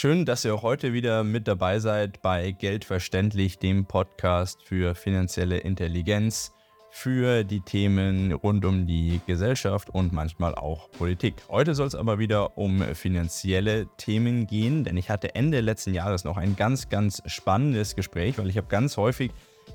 Schön, dass ihr auch heute wieder mit dabei seid bei Geldverständlich, dem Podcast für finanzielle Intelligenz, für die Themen rund um die Gesellschaft und manchmal auch Politik. Heute soll es aber wieder um finanzielle Themen gehen, denn ich hatte Ende letzten Jahres noch ein ganz, ganz spannendes Gespräch, weil ich habe ganz häufig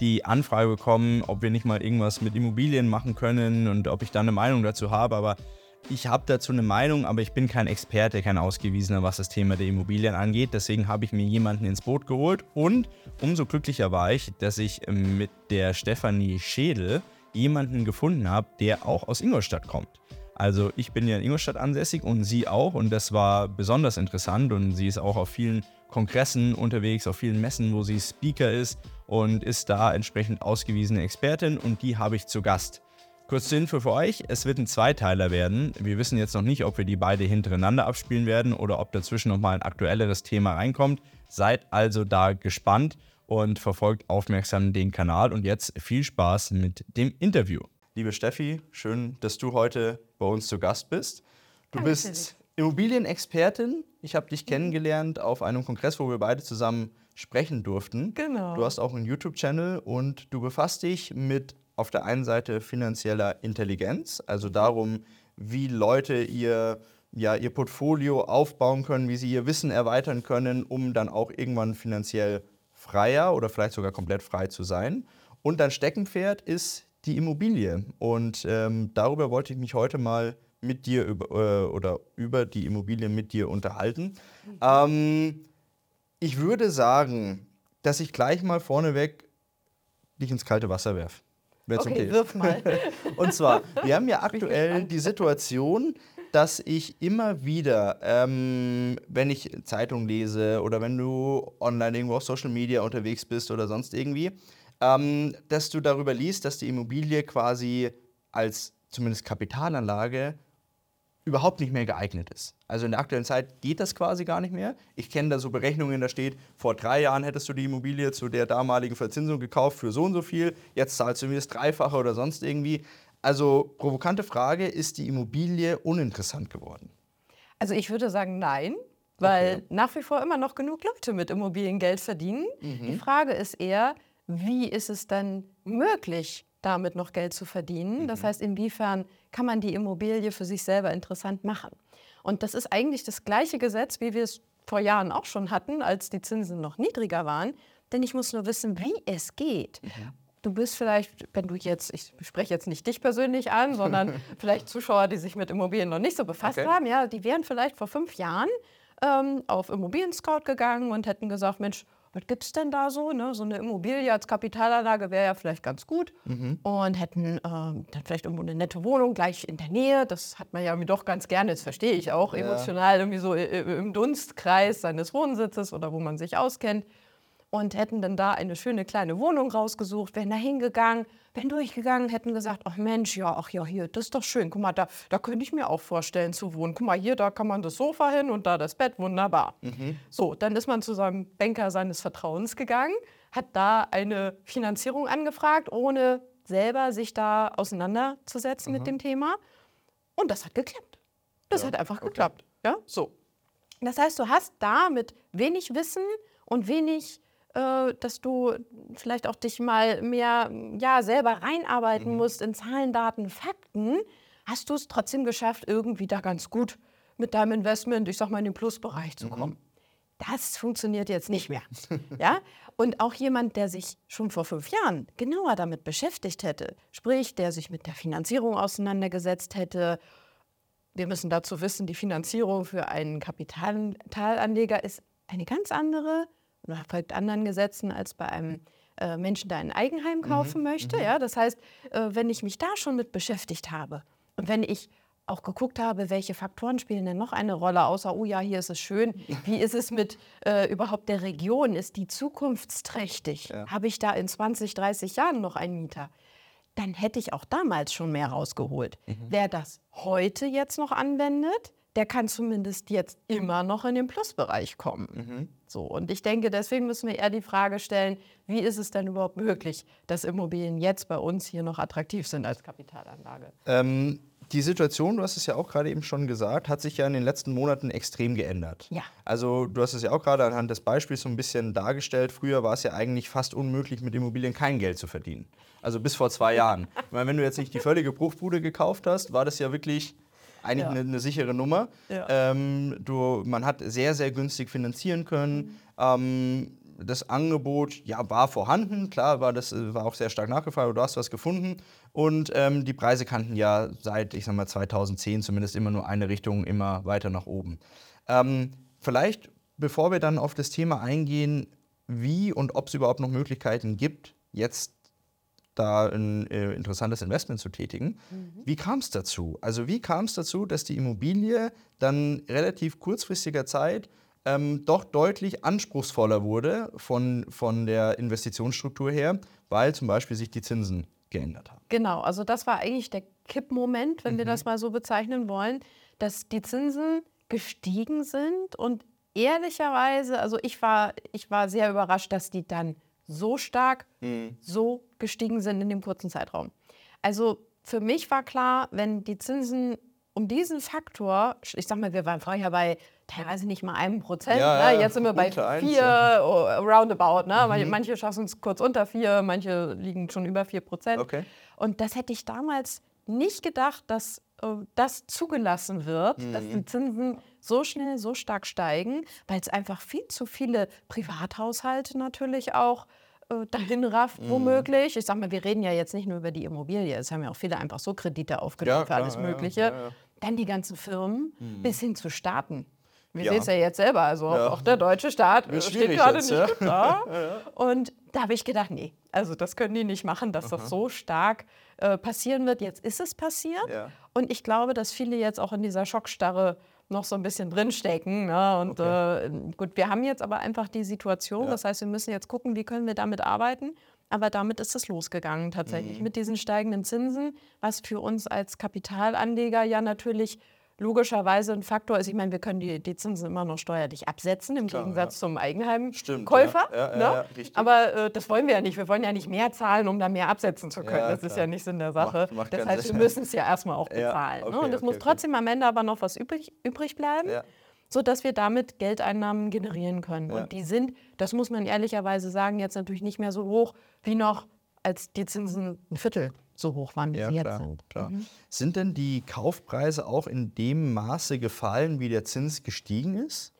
die Anfrage bekommen, ob wir nicht mal irgendwas mit Immobilien machen können und ob ich da eine Meinung dazu habe, aber ich habe dazu eine Meinung, aber ich bin kein Experte, kein Ausgewiesener, was das Thema der Immobilien angeht. Deswegen habe ich mir jemanden ins Boot geholt und umso glücklicher war ich, dass ich mit der Stefanie Schädel jemanden gefunden habe, der auch aus Ingolstadt kommt. Also ich bin ja in Ingolstadt ansässig und sie auch und das war besonders interessant und sie ist auch auf vielen Kongressen unterwegs, auf vielen Messen, wo sie Speaker ist und ist da entsprechend ausgewiesene Expertin und die habe ich zu Gast. Kurz zur Info für euch, es wird ein Zweiteiler werden. Wir wissen jetzt noch nicht, ob wir die beide hintereinander abspielen werden oder ob dazwischen nochmal ein aktuelleres Thema reinkommt. Seid also da gespannt und verfolgt aufmerksam den Kanal. Und jetzt viel Spaß mit dem Interview. Liebe Steffi, schön, dass du heute bei uns zu Gast bist. Du Danke. bist Immobilienexpertin. Ich habe dich kennengelernt auf einem Kongress, wo wir beide zusammen sprechen durften. Genau. Du hast auch einen YouTube-Channel und du befasst dich mit auf der einen Seite finanzieller Intelligenz, also darum, wie Leute ihr, ja, ihr Portfolio aufbauen können, wie sie ihr Wissen erweitern können, um dann auch irgendwann finanziell freier oder vielleicht sogar komplett frei zu sein. Und dein Steckenpferd ist die Immobilie. Und ähm, darüber wollte ich mich heute mal mit dir über, äh, oder über die Immobilie mit dir unterhalten. Mhm. Ähm, ich würde sagen, dass ich gleich mal vorneweg dich ins kalte Wasser werfe. Wenn's okay, okay wirf mal. Und zwar, wir haben ja aktuell die Situation, dass ich immer wieder, ähm, wenn ich Zeitung lese oder wenn du online irgendwo auf Social Media unterwegs bist oder sonst irgendwie, ähm, dass du darüber liest, dass die Immobilie quasi als zumindest Kapitalanlage überhaupt nicht mehr geeignet ist. Also in der aktuellen Zeit geht das quasi gar nicht mehr. Ich kenne da so Berechnungen, da steht, vor drei Jahren hättest du die Immobilie zu der damaligen Verzinsung gekauft für so und so viel, jetzt zahlst du mir das Dreifache oder sonst irgendwie. Also provokante Frage, ist die Immobilie uninteressant geworden? Also ich würde sagen nein, weil okay. nach wie vor immer noch genug Leute mit Immobilien Geld verdienen. Mhm. Die Frage ist eher, wie ist es dann möglich, damit noch Geld zu verdienen? Mhm. Das heißt, inwiefern kann man die Immobilie für sich selber interessant machen? Und das ist eigentlich das gleiche Gesetz, wie wir es vor Jahren auch schon hatten, als die Zinsen noch niedriger waren. Denn ich muss nur wissen, wie es geht. Mhm. Du bist vielleicht, wenn du jetzt, ich spreche jetzt nicht dich persönlich an, sondern vielleicht Zuschauer, die sich mit Immobilien noch nicht so befasst okay. haben, ja, die wären vielleicht vor fünf Jahren ähm, auf Immobilien Scout gegangen und hätten gesagt, Mensch, was gibt es denn da so? Ne? So eine Immobilie als Kapitalanlage wäre ja vielleicht ganz gut. Mhm. Und hätten äh, dann vielleicht irgendwo eine nette Wohnung gleich in der Nähe. Das hat man ja irgendwie doch ganz gerne, das verstehe ich auch, ja. emotional irgendwie so im Dunstkreis seines Wohnsitzes oder wo man sich auskennt und hätten dann da eine schöne kleine Wohnung rausgesucht, wären da hingegangen, wären durchgegangen, hätten gesagt, ach Mensch, ja, ach ja, hier, das ist doch schön. Guck mal, da, da könnte ich mir auch vorstellen zu wohnen. Guck mal, hier, da kann man das Sofa hin und da das Bett, wunderbar. Mhm. So, dann ist man zu seinem Banker seines Vertrauens gegangen, hat da eine Finanzierung angefragt, ohne selber sich da auseinanderzusetzen mhm. mit dem Thema. Und das hat geklappt. Das ja, hat einfach okay. geklappt. Ja, so. Das heißt, du hast da mit wenig Wissen und wenig äh, dass du vielleicht auch dich mal mehr ja, selber reinarbeiten mhm. musst in Zahlen, Daten, Fakten, hast du es trotzdem geschafft, irgendwie da ganz gut mit deinem Investment, ich sag mal, in den Plusbereich zu kommen. Mhm. Das funktioniert jetzt nicht mehr. ja? Und auch jemand, der sich schon vor fünf Jahren genauer damit beschäftigt hätte, sprich, der sich mit der Finanzierung auseinandergesetzt hätte, wir müssen dazu wissen, die Finanzierung für einen Kapitalanleger ist eine ganz andere folgt anderen Gesetzen als bei einem äh, Menschen, der ein Eigenheim kaufen mhm. möchte. Mhm. Ja, das heißt, äh, wenn ich mich da schon mit beschäftigt habe und wenn ich auch geguckt habe, welche Faktoren spielen denn noch eine Rolle, außer, oh ja, hier ist es schön. Wie ist es mit äh, überhaupt der Region? Ist die zukunftsträchtig? Ja. Habe ich da in 20, 30 Jahren noch einen Mieter? Dann hätte ich auch damals schon mehr rausgeholt. Mhm. Wer das heute jetzt noch anwendet, der kann zumindest jetzt immer noch in den Plusbereich kommen. Mhm. So, und ich denke, deswegen müssen wir eher die Frage stellen, wie ist es denn überhaupt möglich, dass Immobilien jetzt bei uns hier noch attraktiv sind als Kapitalanlage? Ähm, die Situation, du hast es ja auch gerade eben schon gesagt, hat sich ja in den letzten Monaten extrem geändert. Ja. Also du hast es ja auch gerade anhand des Beispiels so ein bisschen dargestellt. Früher war es ja eigentlich fast unmöglich, mit Immobilien kein Geld zu verdienen. Also bis vor zwei Jahren. Ich meine, wenn du jetzt nicht die völlige Bruchbude gekauft hast, war das ja wirklich eigentlich eine, eine, sichere Nummer. Ähm, du, man hat sehr, sehr günstig finanzieren können. Mhm. Ähm, das Angebot ja, war vorhanden, klar, war das war auch sehr stark nachgefragt, du hast was gefunden. Und ähm, die Preise kannten ja seit, ich sag mal, 2010 zumindest immer nur eine Richtung, immer weiter nach oben. Ähm, vielleicht, bevor wir dann auf das Thema eingehen, wie und ob es überhaupt noch Möglichkeiten gibt, jetzt da ein äh, interessantes Investment zu tätigen. Mhm. Wie kam es dazu? Also wie kam es dazu, dass die Immobilie dann relativ kurzfristiger Zeit ähm, doch deutlich anspruchsvoller wurde von, von der Investitionsstruktur her, weil zum Beispiel sich die Zinsen geändert haben. Genau, also das war eigentlich der Kippmoment, wenn mhm. wir das mal so bezeichnen wollen, dass die Zinsen gestiegen sind und ehrlicherweise, also ich war, ich war sehr überrascht, dass die dann so stark, mhm. so gestiegen sind in dem kurzen Zeitraum. Also für mich war klar, wenn die Zinsen um diesen Faktor, ich sag mal, wir waren vorher bei teilweise nicht mal einem Prozent. Ja, ne? Jetzt sind wir bei vier, eins, ja. oh, roundabout. Ne? Mhm. Manche schaffen es kurz unter vier, manche liegen schon über vier Prozent. Okay. Und das hätte ich damals nicht gedacht, dass äh, das zugelassen wird, mhm. dass die Zinsen so schnell, so stark steigen, weil es einfach viel zu viele Privathaushalte natürlich auch äh, dahin rafft, mhm. womöglich. Ich sag mal, wir reden ja jetzt nicht nur über die Immobilie, es haben ja auch viele einfach so Kredite aufgenommen ja, für alles Mögliche. Ja, ja, Dann die ganzen Firmen mhm. bis hin zu Staaten. Wir sehen es ja jetzt selber. Also auch der deutsche Staat Wird steht gerade nicht gut da. Und da habe ich gedacht, nee, also das können die nicht machen, dass Aha. das so stark äh, passieren wird. Jetzt ist es passiert. Und ich glaube, dass viele jetzt auch in dieser Schockstarre noch so ein bisschen drinstecken. Ne? Und okay. äh, gut, wir haben jetzt aber einfach die Situation. Das heißt, wir müssen jetzt gucken, wie können wir damit arbeiten. Aber damit ist es losgegangen tatsächlich mhm. mit diesen steigenden Zinsen, was für uns als Kapitalanleger ja natürlich logischerweise ein Faktor ist. Ich meine, wir können die, die Zinsen immer noch steuerlich absetzen, im Klar, Gegensatz ja. zum Eigenheimkäufer. Ja. Ja, ne? Aber äh, das wollen wir ja nicht. Wir wollen ja nicht mehr zahlen, um da mehr absetzen zu können. das ist ja nicht Sinn der Sache. Macht, macht das heißt, wir müssen es ja erstmal auch bezahlen. Okay, ne? Und es okay, muss trotzdem okay. am Ende aber noch was übrig, übrig bleiben. sodass wir damit Geldeinnahmen generieren können. Und die sind, das muss man ehrlicherweise sagen, jetzt natürlich nicht mehr so hoch wie noch, als die Zinsen ein Viertel so hoch waren, wie ja, sie jetzt klar, sind. Klar. Mhm. Sind denn die Kaufpreise auch in dem Maße gefallen, wie der Zins gestiegen ist?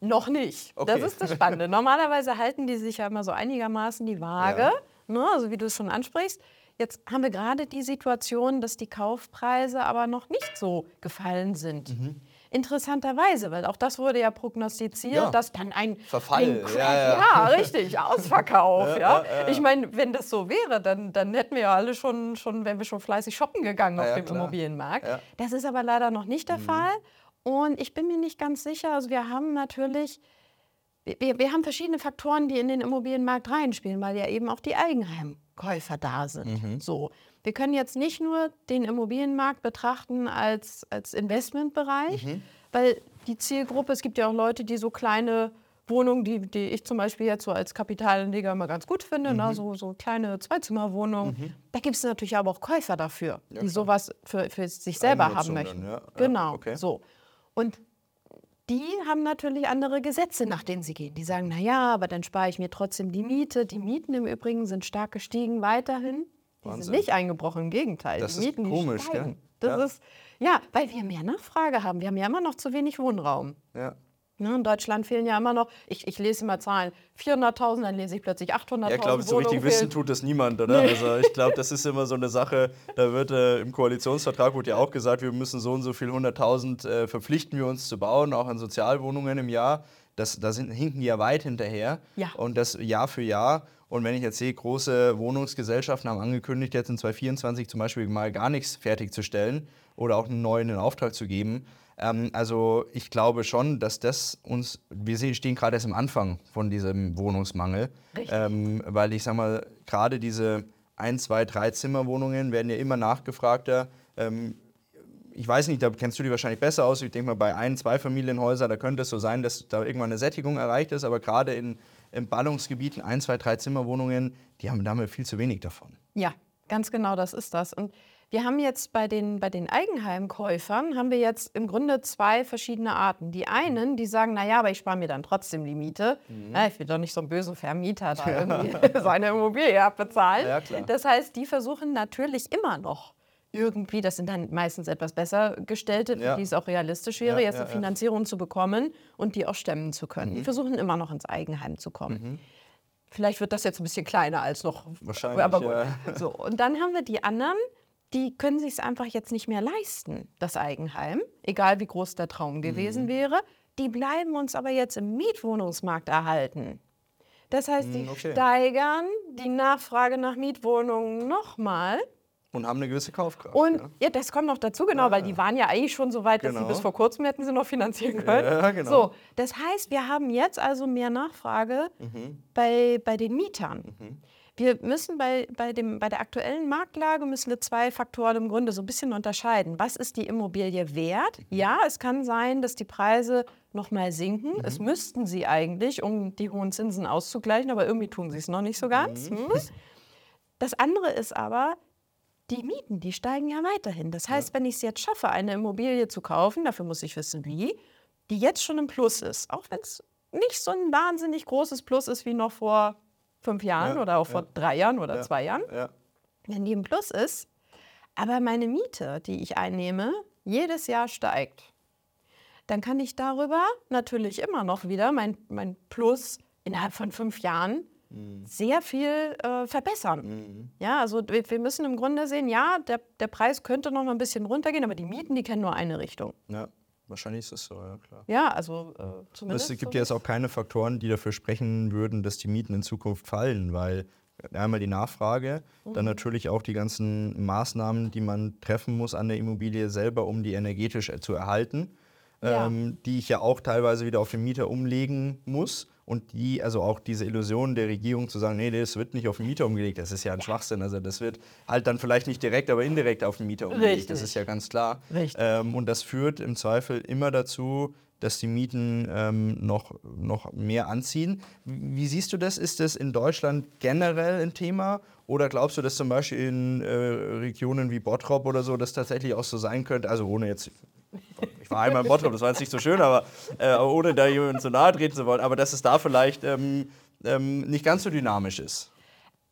Noch nicht. Okay. Das ist das Spannende. Normalerweise halten die sich ja immer so einigermaßen die Waage, ja. ne, also wie du es schon ansprichst. Jetzt haben wir gerade die Situation, dass die Kaufpreise aber noch nicht so gefallen sind. Mhm. Interessanterweise, weil auch das wurde ja prognostiziert, ja. dass dann ein Verfall, ein ja. ja, richtig, Ausverkauf. ja, Ich meine, wenn das so wäre, dann, dann hätten wir ja alle schon, schon, wären wir schon fleißig shoppen gegangen auf dem klar. Immobilienmarkt. Das ist aber leider noch nicht der mhm. Fall. Und ich bin mir nicht ganz sicher. Also wir haben natürlich wir, wir, haben verschiedene Faktoren, die in den Immobilienmarkt reinspielen, weil ja eben auch die Eigenheimkäufer da sind. Mhm. So. Wir können jetzt nicht nur den Immobilienmarkt betrachten als, als Investmentbereich, mhm. weil die Zielgruppe, es gibt ja auch Leute, die so kleine Wohnungen, die, die ich zum Beispiel jetzt so als Kapitalanleger immer ganz gut finde, ne, mhm. ne, so, so kleine Zweizimmerwohnungen. Mhm. Da gibt es natürlich aber auch Käufer dafür, ja, die sowas für, für sich selber haben möchten. Ja. Genau, okay. so. Und die haben natürlich andere Gesetze, nach denen sie gehen. Die sagen, naja, aber dann spare ich mir trotzdem die Miete. Die Mieten im Übrigen sind stark gestiegen weiterhin. Die Wahnsinn. sind nicht eingebrochen, im Gegenteil. Das die Mieten, ist komisch, gell? Das ja. ist, ja, weil wir mehr Nachfrage haben. Wir haben ja immer noch zu wenig Wohnraum. Ja. Ne, in Deutschland fehlen ja immer noch, ich, ich lese immer Zahlen, 400.000, dann lese ich plötzlich 800.000. Ja, ich glaube, so richtig wissen tut das niemand, oder? Nee. Also ich glaube, das ist immer so eine Sache, da wird äh, im Koalitionsvertrag wurde ja auch gesagt, wir müssen so und so viel 100.000 äh, verpflichten wir uns zu bauen, auch an Sozialwohnungen im Jahr. Das, da sind, hinken die ja weit hinterher. Ja. Und das Jahr für Jahr. Und wenn ich jetzt sehe, große Wohnungsgesellschaften haben angekündigt, jetzt in 2024 zum Beispiel mal gar nichts fertigzustellen oder auch einen neuen in Auftrag zu geben. Ähm, also ich glaube schon, dass das uns, wir stehen gerade erst am Anfang von diesem Wohnungsmangel. Ähm, weil ich sage mal, gerade diese ein, zwei, drei Zimmerwohnungen werden ja immer nachgefragter. Ähm, ich weiß nicht, da kennst du die wahrscheinlich besser aus. Ich denke mal, bei ein, zwei Familienhäusern, da könnte es so sein, dass da irgendwann eine Sättigung erreicht ist. Aber gerade in in Ballungsgebieten, ein, zwei, drei Zimmerwohnungen, die haben damit viel zu wenig davon. Ja, ganz genau, das ist das. Und Wir haben jetzt bei den, bei den Eigenheimkäufern haben wir jetzt im Grunde zwei verschiedene Arten. Die einen, die sagen, naja, aber ich spare mir dann trotzdem die Miete. Mhm. Na, ich will doch nicht so einen bösen Vermieter da irgendwie seine Immobilie abbezahlen. Ja, das heißt, die versuchen natürlich immer noch irgendwie, das sind dann meistens etwas besser gestellte, ja. die es auch realistisch wäre, ja, jetzt eine Finanzierung zu bekommen und die auch stemmen zu können. Mhm. Die versuchen immer noch ins Eigenheim zu kommen. Mhm. Vielleicht wird das jetzt ein bisschen kleiner als noch. Wahrscheinlich. Aber ja. So, und dann haben wir die anderen, die können sich es einfach jetzt nicht mehr leisten, das Eigenheim, egal wie groß der Traum gewesen mhm. wäre. Die bleiben uns aber jetzt im Mietwohnungsmarkt erhalten. Das heißt, die mhm, okay. steigern die Nachfrage nach Mietwohnungen nochmal und haben eine gewisse Kaufkraft. Und ja, ja das kommt noch dazu, genau, ja, weil die waren ja eigentlich schon so weit, dass genau. sie bis vor kurzem hätten sie noch finanzieren können. Ja, genau. So, das heißt, wir haben jetzt also mehr Nachfrage mhm. bei, bei den Mietern. Mhm. Wir müssen bei, bei, dem, bei der aktuellen Marktlage müssen wir zwei Faktoren im Grunde so ein bisschen unterscheiden. Was ist die Immobilie wert? Mhm. Ja, es kann sein, dass die Preise noch mal sinken. Mhm. Es müssten sie eigentlich, um die hohen Zinsen auszugleichen, aber irgendwie tun sie es noch nicht so ganz. Mhm. Hm? Das andere ist aber, die Mieten, die steigen ja weiterhin. Das heißt, ja. wenn ich es jetzt schaffe, eine Immobilie zu kaufen, dafür muss ich wissen, wie, die jetzt schon im Plus ist, auch wenn es nicht so ein wahnsinnig großes Plus ist wie noch vor fünf Jahren ja, oder auch vor drei Jahren oder zwei Jahren, wenn die im Plus ist, aber meine Miete, die ich einnehme, jedes Jahr steigt, dann kann ich darüber natürlich immer noch wieder mein, mein Plus innerhalb von fünf Jahren sehr viel äh, verbessern. Mhm. Ja, also wir, wir, müssen im Grunde sehen, ja, der, der Preis könnte noch mal ein bisschen runtergehen, aber die Mieten, die kennen nur eine Richtung. Ja. Wahrscheinlich ist es so, ja klar. Ja, also äh, zumindest. Es gibt ja jetzt auch keine Faktoren, die dafür sprechen würden, dass die Mieten in Zukunft fallen, weil einmal die Nachfrage, mhm. dann natürlich auch die ganzen Maßnahmen, die man treffen muss an der Immobilie selber, um die energetisch zu erhalten, ja. ähm, die ich ja auch teilweise wieder auf den Mieter umlegen muss und die, also auch diese Illusion der Regierung zu sagen, nee, das wird nicht auf den Mieter umgelegt, das ist ja ein Schwachsinn. Also das wird halt dann vielleicht nicht direkt, aber indirekt auf den Mieter umgelegt, Richtig. das ist ja ganz klar. Ähm, und das führt im Zweifel immer dazu, dass die Mieten ähm, noch, noch mehr anziehen. Wie siehst du das? Ist das in Deutschland generell ein Thema? Oder glaubst du, dass zum Beispiel in äh, Regionen wie Bottrop oder so das tatsächlich auch so sein könnte? Also ohne jetzt war einmal in Bottrop, das war jetzt nicht so schön, aber äh, ohne da jemandem zu nahe treten zu wollen, aber dass es da vielleicht ähm, ähm, nicht ganz so dynamisch ist.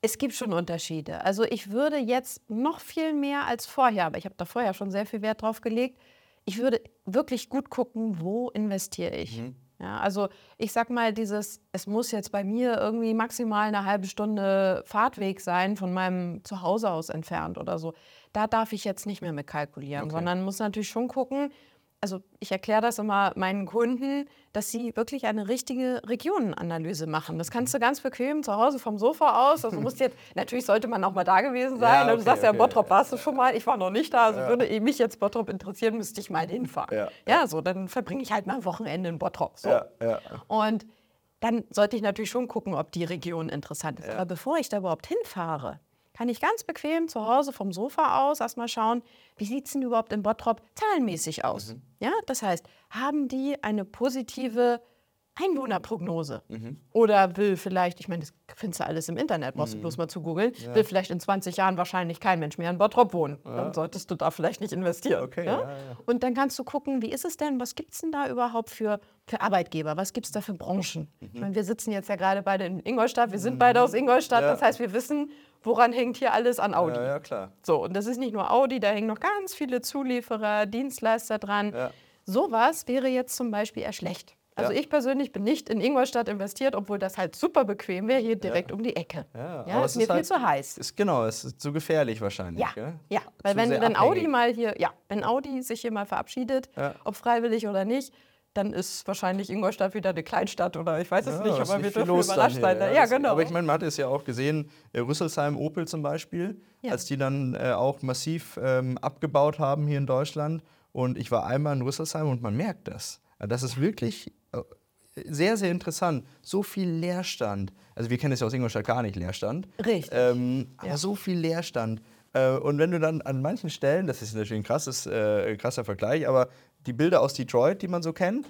Es gibt schon Unterschiede. Also ich würde jetzt noch viel mehr als vorher, aber ich habe da vorher schon sehr viel Wert drauf gelegt, ich würde wirklich gut gucken, wo investiere ich. Mhm. Ja, also ich sag mal, dieses, es muss jetzt bei mir irgendwie maximal eine halbe Stunde Fahrtweg sein von meinem Zuhause aus entfernt oder so. Da darf ich jetzt nicht mehr mit kalkulieren, okay. sondern muss natürlich schon gucken, also ich erkläre das immer meinen Kunden, dass sie wirklich eine richtige Regionenanalyse machen. Das kannst du ganz bequem zu Hause vom Sofa aus. Also musst jetzt, natürlich sollte man auch mal da gewesen sein. Ja, okay, du sagst ja, Bottrop warst du schon mal. Ich war noch nicht da. Also ja. würde mich jetzt Bottrop interessieren, müsste ich mal hinfahren. Ja, ja. so dann verbringe ich halt mal ein Wochenende in Bottrop. So. Und dann sollte ich natürlich schon gucken, ob die Region interessant ist. Aber bevor ich da überhaupt hinfahre, kann ich ganz bequem zu Hause vom Sofa aus erstmal schauen, wie sieht es denn überhaupt in Bottrop zahlenmäßig aus? Mhm. Ja, das heißt, haben die eine positive Einwohnerprognose. Mhm. Oder will vielleicht, ich meine, das findest du alles im Internet, brauchst du mhm. bloß mal zu googeln, ja. will vielleicht in 20 Jahren wahrscheinlich kein Mensch mehr in Bottrop wohnen. Ja. Dann solltest du da vielleicht nicht investieren. Okay, ja? Und dann kannst du gucken, wie ist es denn, was gibt es denn da überhaupt für, für Arbeitgeber, was gibt es da für Branchen? Mhm. Ich meine, wir sitzen jetzt ja gerade beide in Ingolstadt, wir sind mhm. beide aus Ingolstadt, das heißt, wir wissen, woran hängt hier alles an Audi? Ja, ja, klar. So, und das ist nicht nur Audi, da hängen noch ganz viele Zulieferer, Dienstleister dran. Ja. Sowas wäre jetzt zum Beispiel eher schlecht. Also ja. ich persönlich bin nicht in Ingolstadt investiert, obwohl das halt super bequem wäre, hier direkt ja. um die Ecke. Ja, ja ist mir ist viel halt, zu heiß. Ist, genau, es ist zu gefährlich wahrscheinlich. Ja, gell? ja. weil wenn, wenn Audi mal hier, ja, wenn Audi sich hier mal verabschiedet, ob freiwillig oder nicht, dann ist wahrscheinlich Ingolstadt wieder eine Kleinstadt oder ich weiß es ja, nicht, aber wir dürfen überrascht sein. Ja, ja, genau. Aber ich meine, man hat es ja auch gesehen, äh, Rüsselsheim, Opel zum Beispiel, ja. als die dann äh, auch massiv ähm, abgebaut haben hier in Deutschland. Und ich war einmal in Rüsselsheim und man merkt das. Das ist wirklich sehr, sehr interessant. So viel Leerstand. Also wir kennen es ja aus Ingolstadt gar nicht, Leerstand. Richtig. Ähm, aber so viel Leerstand. Äh, und wenn du dann an manchen Stellen, das ist natürlich ein krasses, äh, krasser Vergleich, aber die Bilder aus Detroit, die man so kennt,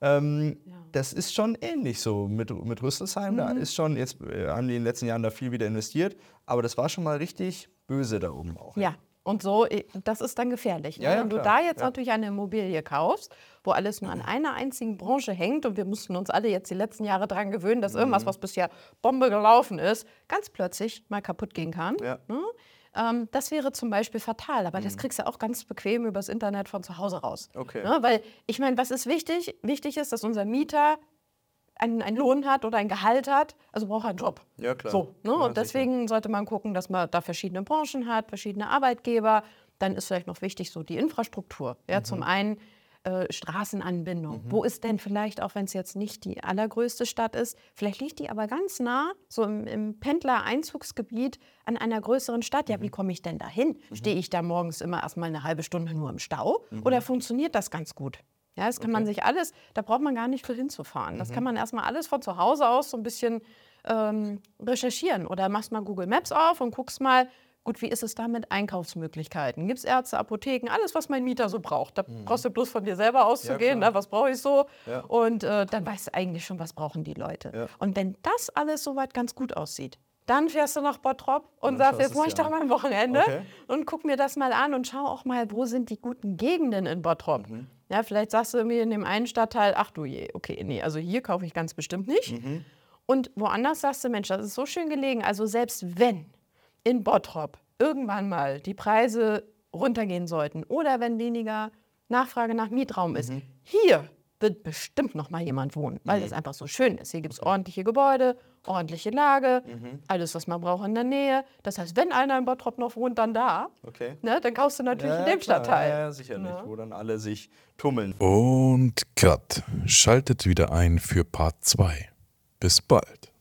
ähm, ja. das ist schon ähnlich so mit, mit Rüsselsheim. Mhm. Da ist schon, jetzt äh, haben die in den letzten Jahren da viel wieder investiert, aber das war schon mal richtig böse da oben auch. Ja, Und so, äh, das ist dann gefährlich. Ne? Ja, ja, Wenn du da jetzt Ja. natürlich eine Immobilie kaufst, wo alles nur an einer einzigen Branche hängt und wir mussten uns alle jetzt die letzten Jahre daran gewöhnen, dass Mhm. irgendwas, was bisher Bombe gelaufen ist, ganz plötzlich mal kaputt gehen kann. Mhm. Ne? Ähm, das wäre zum Beispiel fatal, aber das kriegst du auch ganz bequem übers Internet von zu Hause raus. Okay. Ne? Weil ich meine, was ist wichtig? Wichtig ist, dass unser Mieter einen, einen Lohn hat oder ein Gehalt hat, also braucht er einen Job. Ja, klar. So, ne? Ja, und deswegen sollte man gucken, dass man da verschiedene Branchen hat, verschiedene Arbeitgeber. Dann ist vielleicht noch wichtig so die Infrastruktur. Ja, Mhm. Zum einen äh, Straßenanbindung. Wo ist denn vielleicht, auch wenn es jetzt nicht die allergrößte Stadt ist, vielleicht liegt die aber ganz nah, so im, im Pendler-Einzugsgebiet an einer größeren Stadt. Ja, wie Mhm. komme ich denn da hin? Stehe ich da morgens immer erstmal eine halbe Stunde nur im Stau? Mhm. Oder funktioniert das ganz gut? Ja, das kann man sich alles, da braucht man gar nicht viel hinzufahren. Mhm. Das kann man erstmal alles von zu Hause aus so ein bisschen ähm, recherchieren. Oder machst mal Google Maps auf und guckst mal, gut, wie ist es da mit Einkaufsmöglichkeiten? Gibt es Ärzte, Apotheken, alles, was mein Mieter so braucht. Da brauchst du bloß von dir selber auszugehen, Mhm. klar. ne? was brauche ich so? Ja. Und äh, dann weißt du eigentlich schon, was brauchen die Leute. Ja. Und wenn das alles soweit ganz gut aussieht, dann fährst du nach Bottrop und dann sagst, jetzt mache ich doch mal ein Wochenende Okay. und guck mir das mal an und schau auch mal, wo sind die guten Gegenden in Bottrop. Mhm. Ja, vielleicht sagst du mir in dem einen Stadtteil, ach du je, okay, nee, also hier kaufe ich ganz bestimmt nicht. Mhm. Und woanders sagst du, Mensch, das ist so schön gelegen. Also selbst wenn in Bottrop irgendwann mal die Preise runtergehen sollten oder wenn weniger Nachfrage nach Mietraum ist, Mhm. hier wird bestimmt noch mal jemand wohnen, weil es einfach so schön ist. Hier gibt es ordentliche Gebäude, ordentliche Lage, Mhm. alles, was man braucht in der Nähe. Das heißt, wenn einer in Bottrop noch wohnt, dann da. Okay. Ne, dann kaufst du natürlich in Ja, dem klar. Stadtteil. Ja, ja, sicherlich, Ja. wo dann alle sich tummeln. Und Cut. Schaltet wieder ein für Part 2. Bis bald.